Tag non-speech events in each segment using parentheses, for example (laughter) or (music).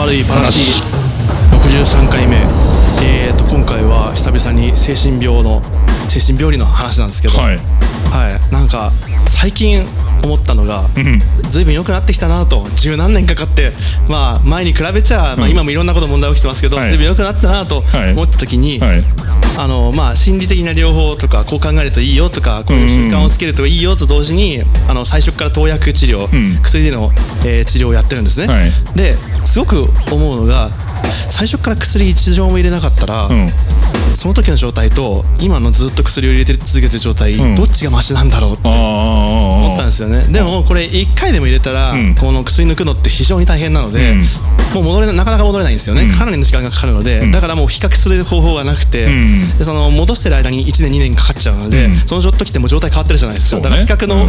悪い話。63回目。えーと今回は久々に精神病の精神病理の話なんですけど。はい。はい。なんか最近思ったのが随分良くなってきたなと十何年かかってまあ前に比べちゃ、まあ、今もいろんなこと問題起きてますけど、はい。随分良くなったなとはい。思った時に、はい。あのまあ、心理的な療法とかこう考えるといいよとかこういう習慣をつけるといいよと同時にあの最初から投薬治療、ん。薬での、えー治療をやってるんですね、はい。ですごく思うのが最初から薬一錠も入れなかったら、うん。その時の状態と今のずっと薬を入れて続けてる状態、ん。どっちがマシなんだろうって思ったんですよね。でもこれ1回でも入れたら、ん。この薬抜くのって非常に大変なので、うん。もう戻れななかなか戻れないんですよね、かなりの時間がかかるので、だからもう比較する方法がなくて、ん。でその戻してる間に1年2年かかっちゃうので、うん。その時ってもう状態変わってるじゃないですか、だから比較の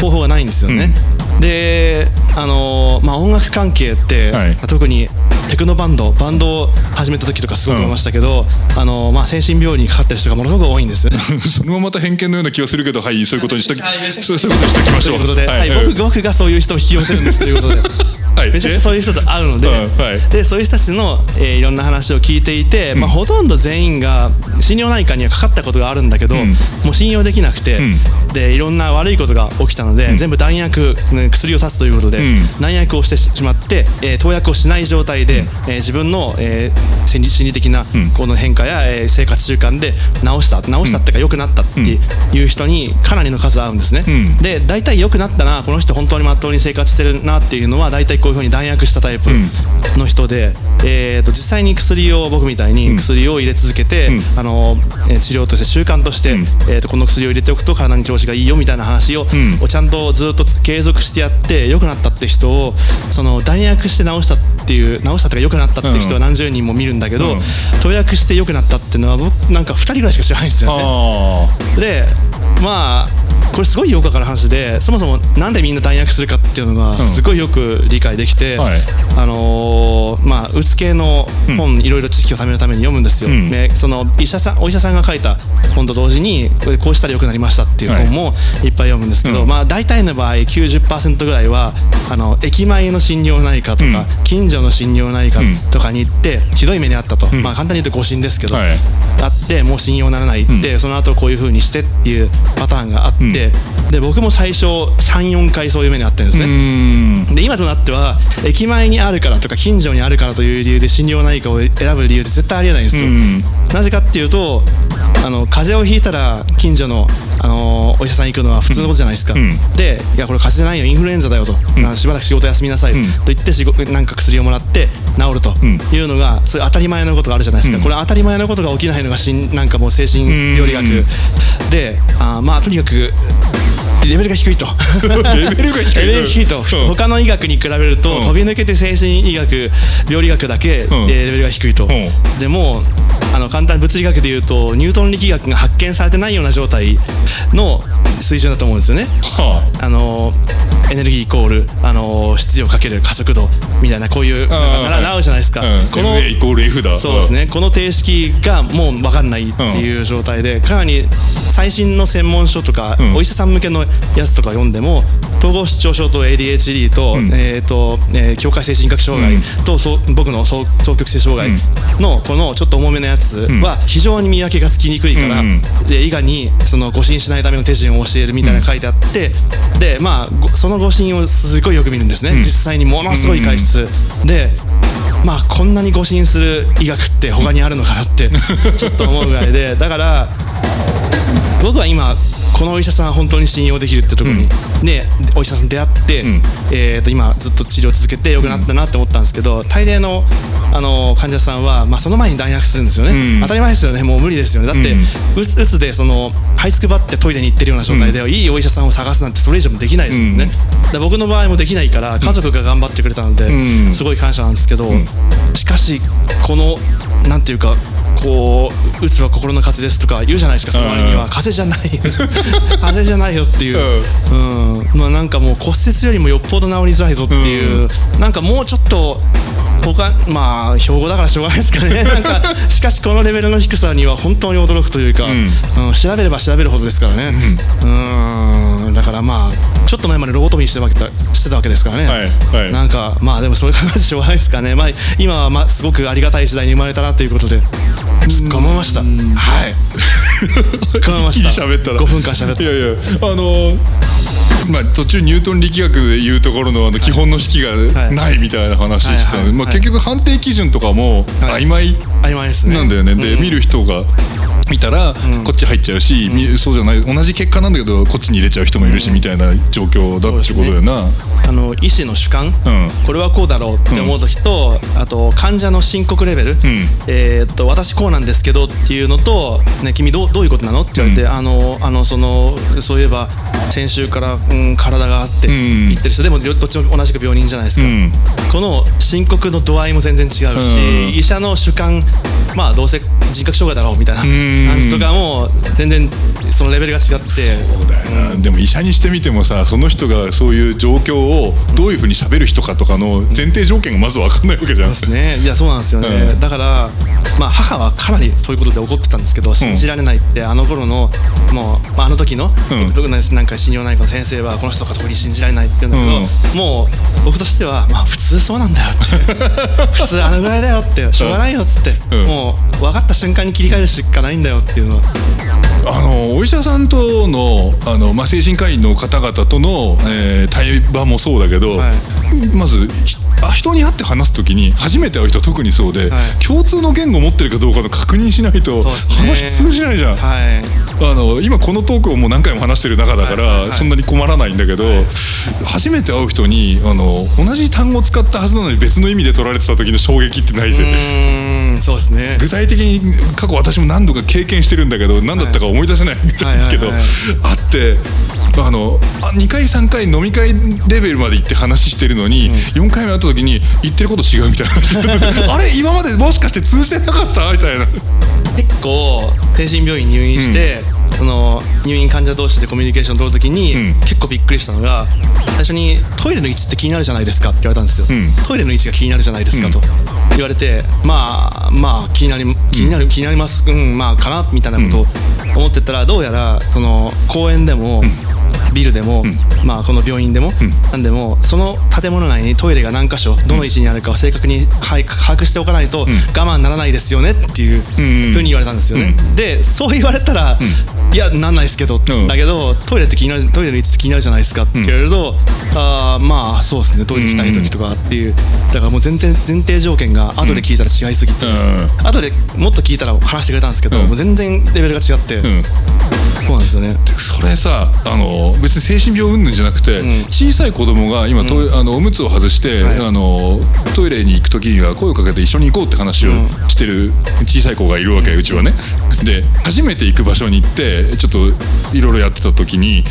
方法がないんですよね、であのーまあ音楽関係って、はい。まあ特にテクノバンドバンドを始めた時とかすごく思いましたけど、あのーまあ精神病にかかってる人がものすごく多いんです。(laughs) それもまた偏見のような気がするけどはいそういうことにしときはい。そういうことにしときましょう。ということで、はい。うん僕僕がそういう人を引き寄せるんですということで。(laughs) はい。めちゃくちゃそういう人と会うので,、うんはい。でそういう人たちの、えーいろんな話を聞いていて、まあ、ほとんど全員が心療内科にはかかったことがあるんだけど、ん。もう信用できなくて、でいろんな悪いことが起きたので、全部弾薬、ね薬を断つということで、ん。弾薬をしてしまって、えー投薬をしない状態で、えー自分の、えー心理的なこの変化や、えー生活習慣で治した治したっていうか良くなったっていう人にかなりの数会うんですね。ん。で大体良くなったなこの人本当にまっとうに生活してるなっていうのは大体こういうふうに弾薬したタイプの人で、えー、と実際に薬を僕みたいに薬を入れ続けて、あのえー治療として習慣として、えー、とこの薬を入れておくと体に調子がいいよみたいな話を,、をちゃんとずっとつ継続してやって良くなったって人をその弾薬して治したっていう治したとか良くなったって人は何十人も見るんだけど、うん。投薬して良くなったっていうのは僕なんか2人ぐらいしか知らないんですよね。あでまあこれすごいよくわかる話でそもそもなんでみんな弾薬するかっていうのがすごいよく理解できて、はい。あのーまあうつ系の本いろいろ知識を貯めるために読むんですよ、ん。でその医者さんお医者さんが書いた本と同時にこれこうしたら良くなりましたっていう本もい。っぱい読むんですけど、うん。まあ大体の場合90%ぐらいはあの駅前の心療内科とか、近所の心療内科とかに行ってひどい目にあったと、まあ簡単に言うと誤診ですけど、はい。あってもう信用ならないって、その後こういう風にしてっていうパターンがあって、で僕も最初34回そういう目にあってるんですうね、ん。で今となっては駅前にあるからとか近所にあるからという理由で心療内科を選ぶ理由って絶対ありえないんですよ、うん。なぜかっていうとあの風邪をひいたら近所の、あのお医者さん行くのは普通のことじゃないですか、ん。でいやこれ風邪じゃないよインフルエンザだよと、あしばらく仕事休みなさい、と言って仕事なんか薬をもらって治るというのが、そういう当たり前のことがあるじゃないですか、これ当たり前のことが起きないのがしんなんかもう精神病理学、であまあとにかくレベルが低いと。レベルが低い。レベルが低いと、うん。他の医学に比べると、うん。飛び抜けて精神医学病理学だけ、ん。えーレベルが低いと、ん。でもあの簡単に物理学でいうとニュートン力学が発見されてないような状態の水準だと思うんですよね。はあ。のエネルギーイコールあの質量かける加速度みたいなこういう習うじゃないですか、うん。この MA イコール F だ。そうですね。この定式がもう分かんないっていう状態でかなり最新の専門書とか、ん。お医者さん向けのやつとか読んでも統合失調症と ADHD と,、えーとえー境界精神学障害と、そう僕の双双極性障害のこのちょっと重めのやつは非常に見分けがつきにくいから、うんで医がにその誤診しないための手順を教えるみたいな書いてあって、でまあごその誤診をすごいよく見るんですね、実際にものすごい回数、でまあこんなに誤診する医学って他にあるのかなってちょっと思うぐらいでだから僕は今このお医者さんは本当に信用できるってところに、でお医者さんと出会って、ん。えー、と今ずっと治療続けて良くなったなって思ったんですけど大抵のあの患者さんは、まあ、その前に弾薬するんですよね、うん。当たり前ですよね。もう無理ですよね。だって、うつうつでその這いつくばってトイレに行ってるような状態で、いいお医者さんを探すなんてそれ以上もできないですもんね、で僕の場合もできないから家族が頑張ってくれたので、ん。すごい感謝なんですけど、しかしこのなんていうかこう「うつは心の風邪です」とか言うじゃないですかその割には。うん風邪じゃない (laughs) 風邪じゃないよっていう、うん。まあなんかもう骨折よりもよっぽど治りづらいぞっていう、なんかもうちょっと他まあ標語だからしょうがないですかね。(laughs) なんかしかしこのレベルの低さには本当に驚くというか、うん。調べれば調べるほどですからね。うん。だからまあちょっと前までロボトミーしてたわけしてたわけですからね、はいはい。なんかまあでもそれ考えてしょうがないですかね、まあ、今はまあすごくありがたい時代に生まれたなということで突っ込めました。はい。突っ込めました。いい喋ったな。5分間喋った。いやいやあのーまあ、途中ニュートン力学でいうところのあの基本の式がないみたいな話したので、まあ、結局判定基準とかもはい。曖昧曖昧ですね。なんだよね、で見る人が見たらこっち入っちゃうし、みそうじゃない同じ結果なんだけどこっちに入れちゃう人もいるし、みたいな状況だってことだよな。あの医師の主観、ん。これはこうだろうって思う時と、あと患者の申告レベル、えーっと私こうなんですけどっていうのと、ね、君どうどういうことなの？って言われて、あのあのそのそういえば先週から、うん、体があってん。言ってる人でもどっちも同じく病人じゃないですか、ん。この申告の度合いも全然違うし、うん。医者の主観まあどうせ人格障害だろうみたいな感じとかも全然そのレベルが違って。そうだよな、でも医者にしてみてもさその人がそういう状況をどういうふうに喋る人かとかの前提条件がまず分かんないわけじゃん。ですね。いやそうなんですよね、うん。だから、まあ、母はかなりそういうことで怒ってたんですけど信じられないって、あの頃のもう、まあ、あの時の、うん。なんか心療内科の先生はこの人が特に信じられないって言うんだけど、もう僕としては、まあ、普通そうなんだよって。(laughs) 普通あのぐらいだよって。しょうがないよっつって、うん。もう分かった瞬間に切り替えるしかないんだよっていうの。はあのお医者さんとのあの、まあ、精神科医の方々との、えー対話もそうだけど、はい。まず人に会って話す時に初めて会う人は特にそうで、はい。共通の言語を持ってるかどうかの確認しないと、話通じないじゃん。はい。あの今このトークをもう何回も話してる中だから、そんなに困らないんだけど、初めて会う人にあの同じ単語を使ったはずなのに別の意味で取られてた時の衝撃ってないぜ、そうですね。具体的に過去私も何度か経験してるんだけど何だったか思い出せないぐらいだけど、あってあのあ2回3回飲み会レベルまで行って話してるのに、4回目会った時に言ってること違うみたいな。(laughs) あれ今までもしかして通じてなかったみたいな。結構精神病院入院して、その入院患者同士でコミュニケーション取るときに、うん。結構びっくりしたのが最初に「トイレの位置って気になるじゃないですか」って言われたんですよ、ん。トイレの位置が気になるじゃないですかと言われてまあまあ気になり気になる、気になりますうんまあかなみたいなことを思ってたらどうやらその公園でも、ビルでも、まあ、この病院でも、なんでもその建物内にトイレが何箇所どの位置にあるかを正確にはい把握しておかないと我慢ならないですよねっていうふうに言われたんですよね。でそう言われたら、いやなんないですけど、ん。だけどトイレって気になるトイレの位置って気になるじゃないですかって言われると、あーまあそうですねトイレ行きたい時とかっていう。だからもう全然前提条件が後で聞いたら違いすぎて、うん。後でもっと聞いたら話してくれたんですけど、うん。もう全然レベルが違って、うん。そうなんですよね。それさあの別に精神病云々じゃなくて、小さい子供が今トイ、あのおむつを外して、はい。あのトイレに行く時には声をかけて一緒に行こうって話をしてる小さい子がいるわけうちはね。で初めて行く場所に行ってちょっといろいろやってた時に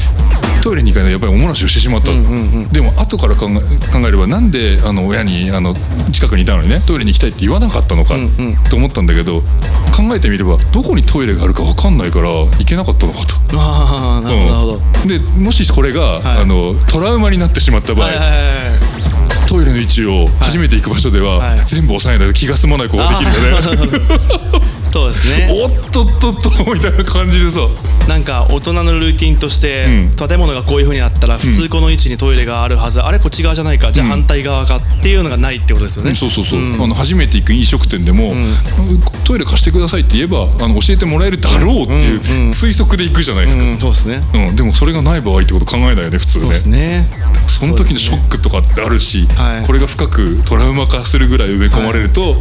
トイレに行かないでやっぱりおもらしをしてしまった、でも後から考え考えればなんであの親にあの近くにいたのにねトイレに行きたいって言わなかったのかと思ったんだけど考えてみればどこにトイレがあるか分かんないから行けなかったのかと。ああなるほどなるほど。うん。でもしこれが、はい。あのトラウマになってしまった場合、はいはいはいはい。トイレの位置を初めて行く場所では、はい。全部押さえないと気が済まない子ができる。よね。そうですね。おっとっとっとみたいな感じでさ。なんか大人のルーティンとして、うん。建物がこういう風にあったら普通この位置にトイレがあるはず、あれこっち側じゃないか。じゃあ反対側かっていうのがないってことですよね、そうそうそう、あの初めて行く飲食店でも、トイレ貸してくださいって言えばあの教えてもらえるだろうっていう推測で行くじゃないですか、うん。そうですね。うん。でもそれがない場合ってこと考えないよね普通ね。そうですね。その時のショックとかってあるし、はい。これが深くトラウマ化するぐらい埋め込まれると、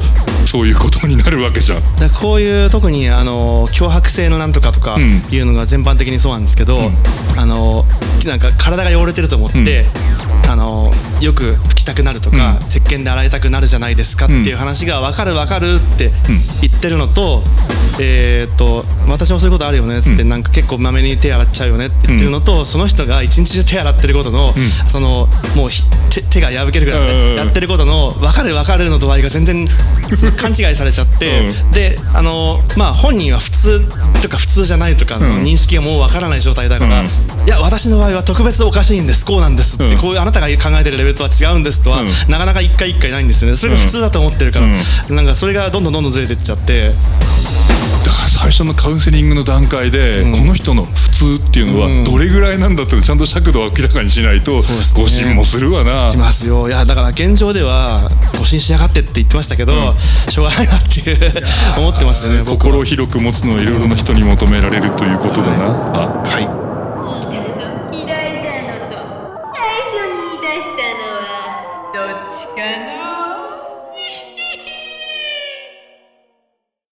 そういうことになるわけじゃん。だこういう特にあの脅迫性のなんとかとかん。いうのが全般的にそうなんですけど、あのなんか体が汚れてると思って、あのよく拭きたくなるとか、石鹸で洗いたくなるじゃないですかっていう話が分かる分かるって言ってるのと,、えーっと私もそういうことあるよねっつって、なんか結構まめに手洗っちゃうよねって言ってるのと、その人が一日中手洗ってることの、そのもうひ手手が破けるぐらいやってることの分かる分かるの度合いが全然勘違いされちゃって、うであののまあ本人は普通とか普通じゃないとかの認識がもうわからない状態だから、うんいや私の場合は特別おかしいんです。こうなんですって、うん。こういうあなたが考えてるレベルとは違うんですとは、うん。なかなか一回一回ないんですよね。それが普通だと思ってるから、なんかそれがどんどんどんどんずれてっちゃって。だから最初のカウンセリングの段階で、この人の普通っていうのはどれぐらいなんだってちゃんと尺度を明らかにしないと誤信もするわな。しますよ。いやだから現状では誤信しやがってって言ってましたけど、しょうがないなっていう思ってますよね心を広く持つのはいろいろな人に求められるということだな、あはい